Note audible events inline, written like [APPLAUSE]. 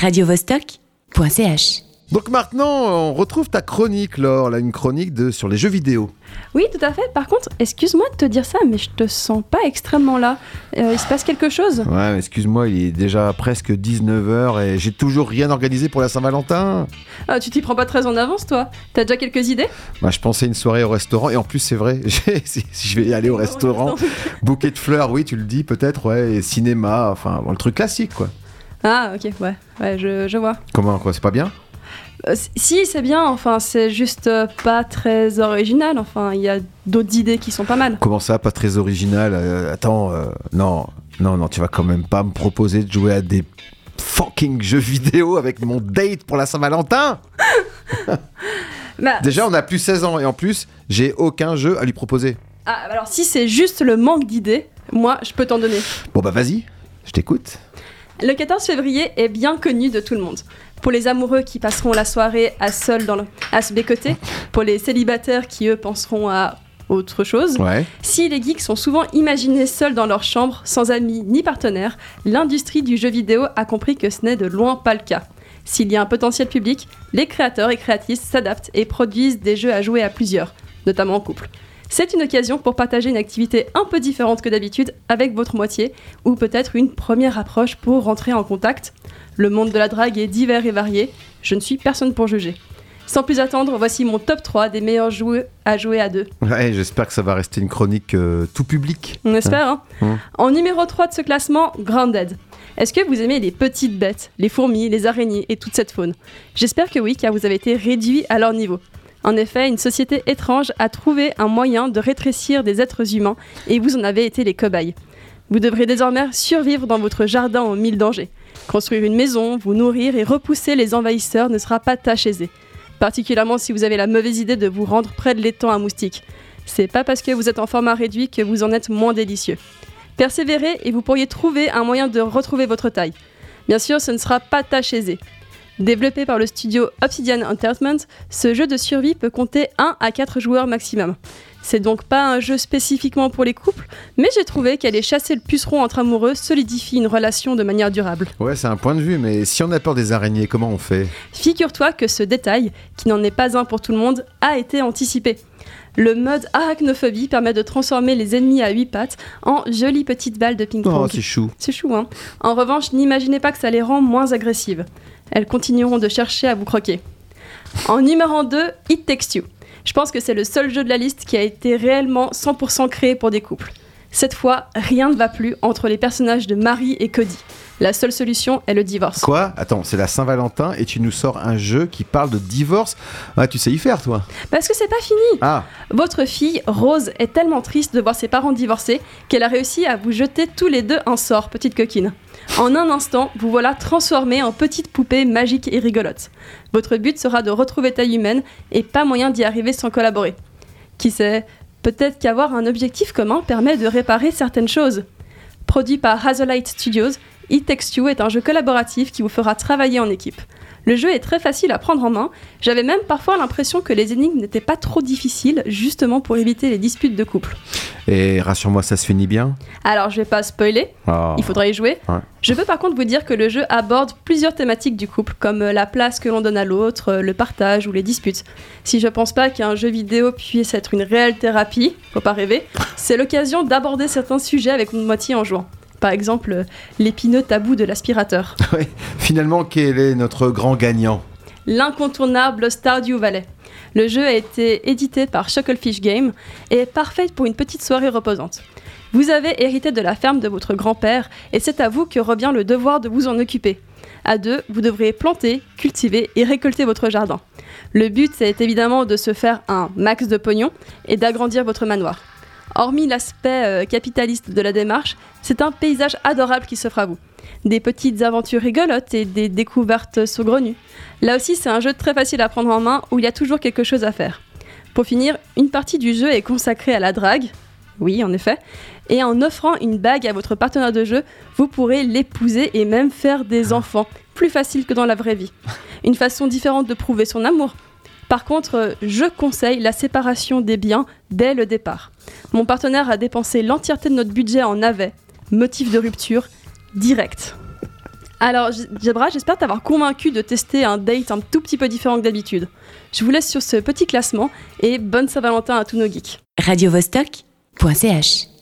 radiovostok.ch. Donc maintenant, on retrouve ta chronique, Laure, là, une chronique de, sur les jeux vidéo. Oui, tout à fait. Par contre, excuse-moi de te dire ça, mais je te sens pas extrêmement là. Euh, il se passe quelque chose Ouais, excuse-moi, il est déjà presque 19h et j'ai toujours rien organisé pour la Saint-Valentin. Ah, Tu t'y prends pas très en avance, toi T'as déjà quelques idées? Bah, je pensais une soirée au restaurant et en plus, c'est vrai, [LAUGHS] si, si je vais aller au restaurant, bouquet de fleurs, oui, tu le dis peut-être, ouais, et cinéma, enfin, bon, le truc classique, quoi. Ah, ok, ouais, ouais, je, je vois. Comment, quoi, c'est pas bien? Euh, si, c'est bien, enfin, c'est juste euh, pas très original. Enfin, il y a d'autres idées qui sont pas mal. Comment ça, pas très original? Euh, Attends, non, non, non, tu vas quand même pas me proposer de jouer à des fucking jeux vidéo avec mon date pour la Saint-Valentin? [LAUGHS] Bah, Déjà, on a plus 16 ans et en plus, j'ai aucun jeu à lui proposer. ah, alors, si c'est juste le manque d'idées, moi, je peux t'en donner. Bon, bah vas-y, je t'écoute. Le 14 février est bien connu de tout le monde. Pour les amoureux qui passeront la soirée à seul dans le, à se bécoter, pour les célibataires qui eux penseront à autre chose. Ouais. Si les geeks sont souvent imaginés seuls dans leur chambre, sans amis ni partenaires, l'industrie du jeu vidéo a compris que ce n'est de loin pas le cas. S'il y a un potentiel public, les créateurs et créatrices s'adaptent et produisent des jeux à jouer à plusieurs, notamment en couple. C'est une occasion pour partager une activité un peu différente que d'habitude avec votre moitié, ou peut-être une première approche pour rentrer en contact. Le monde de la drague est divers et varié, je ne suis personne pour juger. Sans plus attendre, voici mon top 3 des meilleurs jeux à jouer à deux. Ouais, j'espère que ça va rester une chronique euh, tout public. On espère, hein Mm. En numéro 3 de ce classement, Grounded. Est-ce que vous aimez les petites bêtes, les fourmis, les araignées et toute cette faune? J'espère que oui, car vous avez été réduit à leur niveau. En effet, une société étrange a trouvé un moyen de rétrécir des êtres humains et vous en avez été les cobayes. Vous devrez désormais survivre dans votre jardin aux mille dangers. Construire une maison, vous nourrir et repousser les envahisseurs ne sera pas tâche aisée. Particulièrement si vous avez la mauvaise idée de vous rendre près de l'étang à moustiques. C'est pas parce que vous êtes en format réduit que vous en êtes moins délicieux. Persévérez et vous pourriez trouver un moyen de retrouver votre taille. Bien sûr, ce ne sera pas tâche aisée. Développé par le studio Obsidian Entertainment, ce jeu de survie peut compter 1 à 4 joueurs maximum. C'est donc pas un jeu spécifiquement pour les couples, mais j'ai trouvé qu'aller chasser le puceron entre amoureux solidifie une relation de manière durable. Ouais, c'est un point de vue, mais si on a peur des araignées, comment on fait? Figure-toi que ce détail, qui n'en est pas un pour tout le monde, a été anticipé. Le mode arachnophobie permet de transformer les ennemis à 8 pattes en jolies petites balles de Oh, ping-pong. c'est chou. C'est chou, hein. En revanche, n'imaginez pas que ça les rend moins agressives. Elles continueront de chercher à vous croquer. En numéro 2, It Takes Two. Je pense que c'est le seul jeu de la liste qui a été réellement 100% créé pour des couples. Cette fois, rien ne va plus entre les personnages de Marie et Cody. La seule solution est le divorce. Quoi? Attends, c'est la Saint-Valentin et tu nous sors un jeu qui parle de divorce? Ah, tu sais y faire, toi Parce que c'est pas fini Ah, Votre fille, Rose, est tellement triste de voir ses parents divorcer qu'elle a réussi à vous jeter tous les deux un sort, petite coquine. En un instant, vous voilà transformés en petites poupées magiques et rigolotes. Votre but sera de retrouver taille humaine et pas moyen d'y arriver sans collaborer. Qui sait, peut-être qu'avoir un objectif commun permet de réparer certaines choses. Produit par Hazelight Studios, It Takes Two est un jeu collaboratif qui vous fera travailler en équipe. Le jeu est très facile à prendre en main. J'avais même parfois l'impression que les énigmes n'étaient pas trop difficiles, justement pour éviter les disputes de couple. et rassure-moi, ça se finit bien? Alors je vais pas spoiler, Ah. il faudra y jouer. Ouais. Je peux par contre vous dire que le jeu aborde plusieurs thématiques du couple, comme euh, la place que l'on donne à l'autre, euh, le partage ou les disputes. Si je pense pas qu'un jeu vidéo puisse être une réelle thérapie, faut pas rêver, c'est l'occasion d'aborder certains sujets avec une moitié en jouant. Par exemple, l'épineux tabou de l'aspirateur. [LAUGHS] Ouais. Finalement, quel est notre grand gagnant? L'incontournable Stardew Valley. Le jeu a été édité par Chucklefish Game et est parfait pour une petite soirée reposante. Vous avez hérité de la ferme de votre grand-père et c'est à vous que revient le devoir de vous en occuper. À deux, vous devrez planter, cultiver et récolter votre jardin. Le but est évidemment de se faire un max de pognon et d'agrandir votre manoir. Hormis l'aspect euh, capitaliste de la démarche, c'est un paysage adorable qui s'offre à vous. Des petites aventures rigolotes et des découvertes saugrenues. Là aussi, c'est un jeu très facile à prendre en main où il y a toujours quelque chose à faire. Pour finir, une partie du jeu est consacrée à la drague. Oui, en effet. Et en offrant une bague à votre partenaire de jeu, vous pourrez l'épouser et même faire des enfants. Plus facile que dans la vraie vie. Une façon différente de prouver son amour. Par contre, je conseille la séparation des biens dès le départ. Mon partenaire a dépensé l'entièreté de notre budget en navet. Motif de rupture, direct. Alors, Jabra, j'espère t'avoir convaincu de tester un date un tout petit peu différent que d'habitude. Je vous laisse sur ce petit classement et bonne Saint-Valentin à tous nos geeks. radiovostok.ch